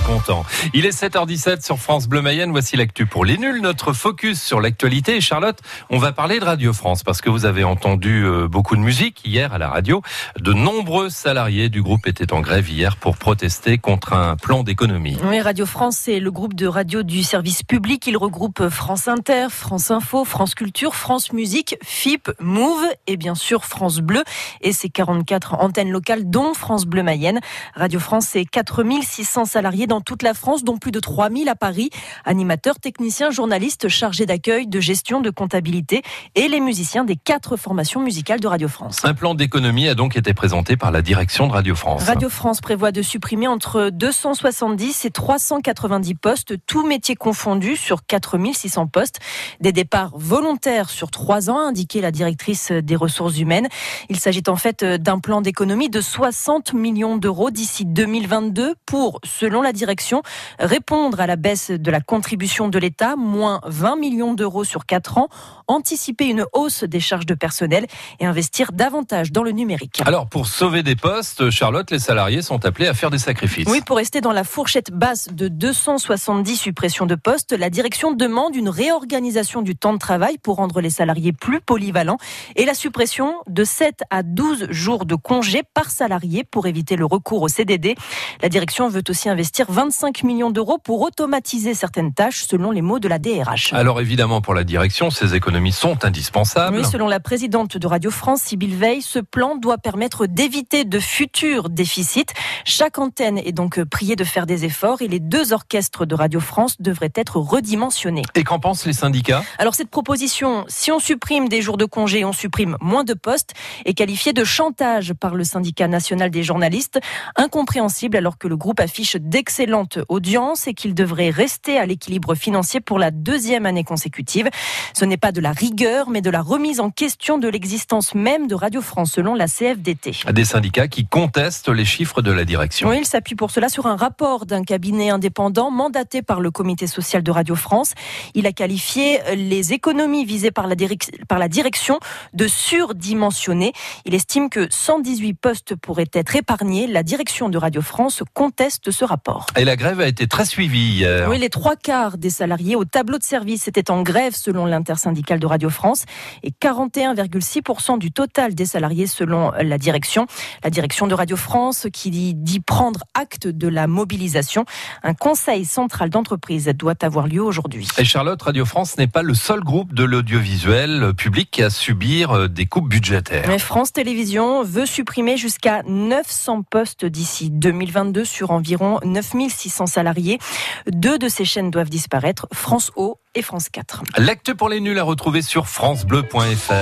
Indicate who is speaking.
Speaker 1: pas. Il est 7h17 sur France Bleu Mayenne. Voici l'actu pour les nuls. Notre focus sur l'actualité. Charlotte, on va parler de Radio France parce que vous avez entendu euh, beaucoup de musique hier à la radio. De nombreux salariés du groupe étaient en grève hier pour protester contre un plan d'économie.
Speaker 2: Oui, Radio France, c'est le groupe de radio du service public. Il regroupe France Inter, France Info, France Culture, France Musique, FIP, Move et bien sûr France Bleu et ses 44 antennes locales dont France Bleu Mayenne. Radio France, c'est 4600 salariés dans toute la France, dont plus de 3000 à Paris. Animateurs, techniciens, journalistes chargés d'accueil, de gestion, de comptabilité et les musiciens des quatre formations musicales de Radio France.
Speaker 1: Un plan d'économie a donc été présenté par la direction de Radio France.
Speaker 2: Radio France prévoit de supprimer entre 270 et 390 postes, tous métiers confondus, sur 4600 postes. Des départs volontaires sur trois ans, a indiqué la directrice des ressources humaines. Il s'agit en fait d'un plan d'économie de 60 millions d'euros d'ici 2022 pour, selon la direction, répondre à la baisse de la contribution de l'État, moins 20 millions d'euros sur 4 ans, anticiper une hausse des charges de personnel et investir davantage dans le numérique.
Speaker 1: Alors, pour sauver des postes, Charlotte, les salariés sont appelés à faire des sacrifices.
Speaker 2: Oui, pour rester dans la fourchette basse de 270 suppressions de postes, la direction demande une réorganisation du temps de travail pour rendre les salariés plus polyvalents et la suppression de 7 à 12 jours de congés par salarié pour éviter le recours au CDD. La direction veut aussi investir 25 millions d'euros pour automatiser certaines tâches, selon les mots de la DRH.
Speaker 1: Alors évidemment, pour la direction, ces économies sont indispensables.
Speaker 2: Oui, selon la présidente de Radio France, Sybille Veil, ce plan doit permettre d'éviter de futurs déficits. Chaque antenne est donc priée de faire des efforts et les deux orchestres de Radio France devraient être redimensionnés.
Speaker 1: Et qu'en pensent les syndicats?
Speaker 2: Alors cette proposition, si on supprime des jours de congé, on supprime moins de postes, est qualifiée de chantage par le syndicat national des journalistes. Incompréhensible alors que le groupe affiche d'excellentes audiences et qu'il devrait rester à l'équilibre financier pour la deuxième année consécutive. Ce n'est pas de la rigueur, mais de la remise en question de l'existence même de Radio France, selon la CFDT.
Speaker 1: Des syndicats qui contestent les chiffres de la direction.
Speaker 2: Oui, il s'appuie pour cela sur un rapport d'un cabinet indépendant mandaté par le comité social de Radio France. Il a qualifié les économies visées par la, par la direction de surdimensionnées. Il estime que 118 postes pourraient être épargnés. La direction de Radio France conteste ce rapport.
Speaker 1: Et la grève a été très suivie hier.
Speaker 2: Oui, les trois quarts des salariés au tableau de service étaient en grève selon l'intersyndicale de Radio France et 41,6% du total des salariés selon la direction. La direction de Radio France qui dit prendre acte de la mobilisation. Un conseil central d'entreprise doit avoir lieu aujourd'hui.
Speaker 1: Et Charlotte, Radio France n'est pas le seul groupe de l'audiovisuel public à subir des coupes budgétaires.
Speaker 2: Mais France Télévisions veut supprimer jusqu'à 900 postes d'ici 2022 sur environ 9600 salariés. Deux de ces chaînes doivent disparaître, France O et France 4.
Speaker 1: L'acte pour les nuls à retrouver sur francebleu.fr.